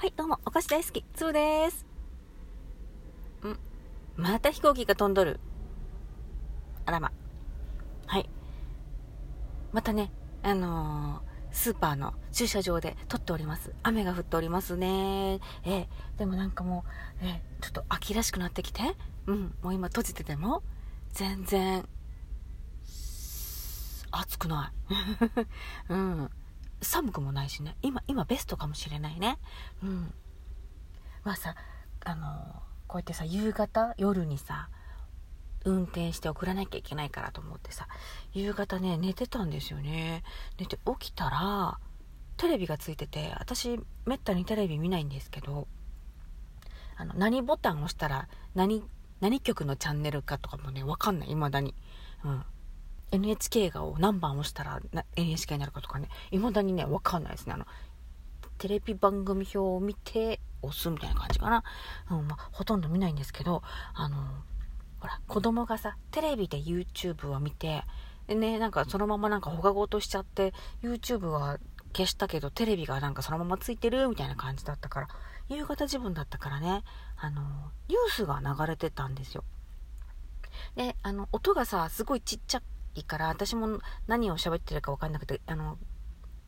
はい、どうも、お菓子大好き、つーです。んまた飛行機が飛んどる。あらま。はい。またね、あのースーパーの駐車場で撮っております。雨が降っておりますね。ええでもなんかもう、えちょっと秋らしくなってきて、うん、もう今閉じてても、全然、暑くない。うん。寒くもないしね。今、今ベストかもしれないね。うん。まあさ、あのこうやってさ、夕方、夜にさ、運転して送らなきゃいけないからと思ってさ、夕方ね、寝てたんですよね。寝て起きたら、テレビがついてて、私、めったにテレビ見ないんですけど、あの、何ボタン押したら、何、何局のチャンネルかとかもね、わかんない、未だに。うん。NHK がを何番押したら NHK になるかとかね、未だにね、わかんないですね。あの、テレビ番組表を見て押すみたいな感じかな。うん、まあ、ほとんど見ないんですけど、あの、ほら、子供がさ、テレビで YouTube を見て、でね、なんかそのままなんか放課後としちゃって、YouTube は消したけど、テレビがなんかそのままついてるみたいな感じだったから、夕方自分だったからね、あの、ニュースが流れてたんですよ。で、あの、音がさ、すごいちっちゃいから、私も何を喋ってるかわかんなくて、あの、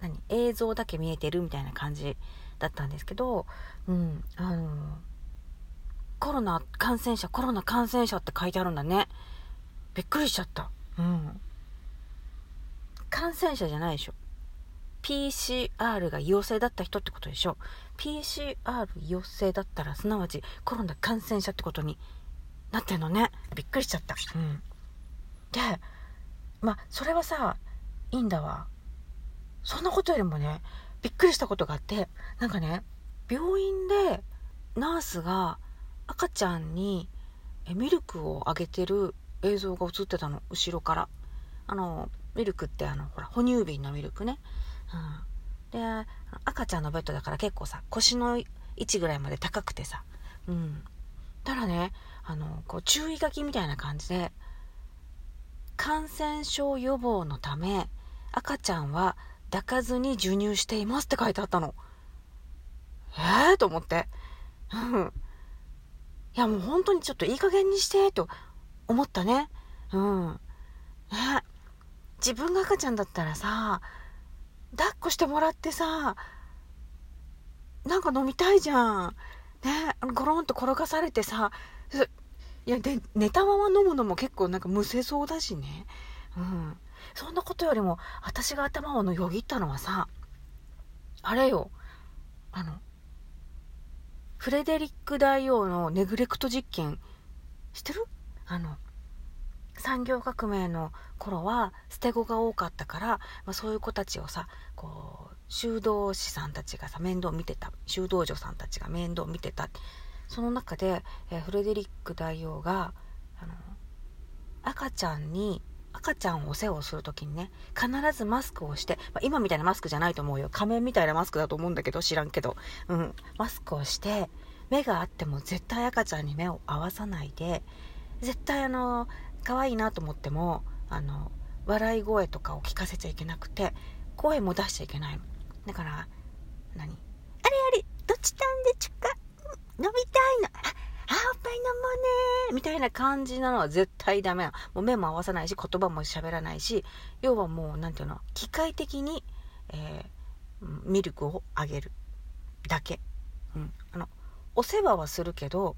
何映像だけ見えてるみたいな感じだったんですけど、うん、あの、コロナ感染者、コロナ感染者って書いてあるんだね。びっくりしちゃった。うん。感染者じゃないでしょ。PCR が陽性だった人ってことでしょ。PCR 陽性だったら、すなわちコロナ感染者ってことになってんのね。びっくりしちゃった。うん。で、まあ、それはさ、いいんだわ。そんなことよりもね、びっくりしたことがあって、なんかね、病院でナースが赤ちゃんにミルクをあげてる映像が映ってたの、後ろから。あの、ミルクってあの、ほら、哺乳瓶のミルクね。うん。で、赤ちゃんのベッドだから結構さ、腰の位置ぐらいまで高くてさ。うん。たらね、あの、こう、注意書きみたいな感じで、感染症予防のため、赤ちゃんは抱かずに授乳していますって書いてあったの。えー？と思って。うん。いやもう本当にちょっといい加減にして、と思ったね。うん。ね。自分が赤ちゃんだったらさ、抱っこしてもらってさ、なんか飲みたいじゃん。ね。ゴロンと転がされてさ、いや、で、寝たまま飲むのも結構なんかむせそうだしね。うん。そんなことよりも、私が頭をよぎったのはさ、あれよ、あの、フレデリック大王のネグレクト実験、知ってる？あの、産業革命の頃は捨て子が多かったから、まあ、そういう子たちをさ、こう、修道士さんたちがさ、面倒見てた。修道女さんたちが面倒見てた。その中で、えフレデリック大王が、あの、赤ちゃんに、赤ちゃんをお世話をするときにね、必ずマスクをして、まあ、今みたいなマスクじゃないと思うよ。仮面みたいなマスクだと思うんだけど、知らんけど。うん。マスクをして、目があっても絶対赤ちゃんに目を合わさないで、絶対あの、可愛いなと思っても、あの、笑い声とかを聞かせちゃいけなくて、声も出しちゃいけないの。だから、何あれあれ、どっちなんでちゅか？飲みたいの。あ、おっぱい飲もうねみたいな感じなのは絶対ダメな。もう目も合わさないし、言葉も喋らないし、要はもう、なんていうの、機械的に、えーミルクをあげるだけ。うん。あの、お世話はするけど、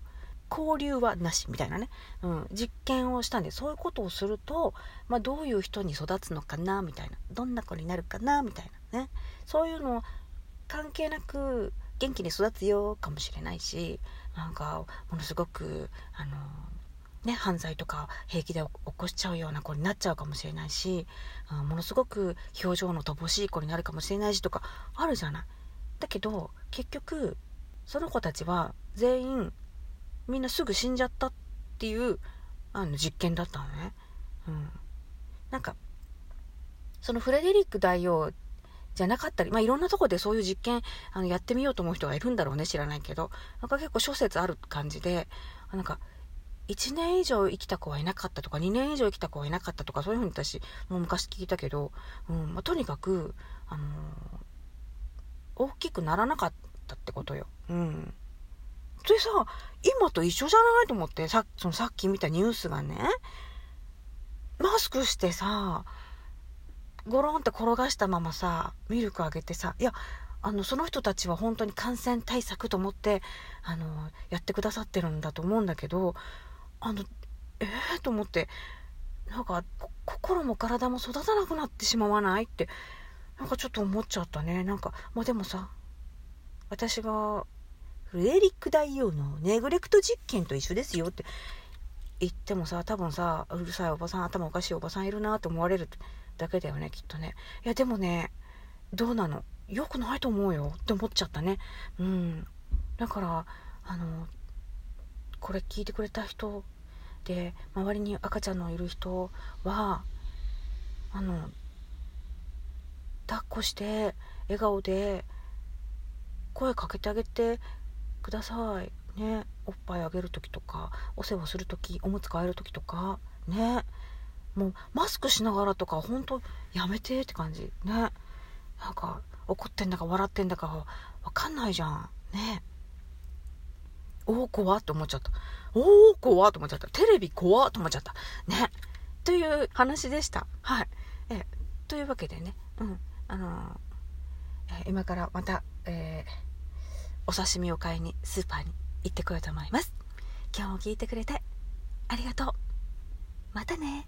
交流はなしみたいなね、うん、実験をしたんでそういうことをすると、まあ、どういう人に育つのかなみたいなどんな子になるかなみたいなねそういうの関係なく元気に育つよかもしれないしなんかものすごくあのね犯罪とか平気で起こしちゃうような子になっちゃうかもしれないし、うんものすごく表情の乏しい子になるかもしれないしとかあるじゃない。だけど結局その子たちは全員みんなすぐ死んじゃったっていうあの実験だったのね。うん。なんか、そのフレデリック大王じゃなかったり、まあ、いろんなとこでそういう実験あのやってみようと思う人がいるんだろうね、知らないけど。なんか結構諸説ある感じで、なんか、1年以上生きた子はいなかったとか、2年以上生きた子はいなかったとか、そういうふうに私、もう昔聞いたけど、うんまあ、とにかく、あのー大きくならなかったってことよ。うんでさ今と一緒じゃないと思ってさそのさっき見たニュースがねマスクしてさゴロンって転がしたままさミルクあげてさいやあのその人たちは本当に感染対策と思ってあのやってくださってるんだと思うんだけどあのええー、と思ってなんか心も体も育たなくなってしまわないってなんかちょっと思っちゃったね。なんかまあでもさ私がフレリック大王のネグレクト実験と一緒ですよって言ってもさ多分さうるさいおばさん頭おかしいおばさんいるなと思われるだけだよねきっとね。いやでもねどうなの？良くないと思うよ。って思っちゃったね。うん。だからあのこれ聞いてくれた人で周りに赤ちゃんのいる人はあの抱っこして笑顔で声かけてあげてください。ね。おっぱいあげる時とかお世話する時おむつ替える時とかね。もうマスクしながらとかほんとやめてって感じ。ね。なんか怒ってんだか笑ってんだかわかんないじゃん。ね。おお怖って思っちゃった。おお怖って思っちゃった。テレビ怖って思っちゃった。ね。という話でした。はい。えというわけでね。うん。あのー、今からまた、えーお刺身を買いにスーパーに行ってこようと思います。今日も聞いてくれてありがとう。またね。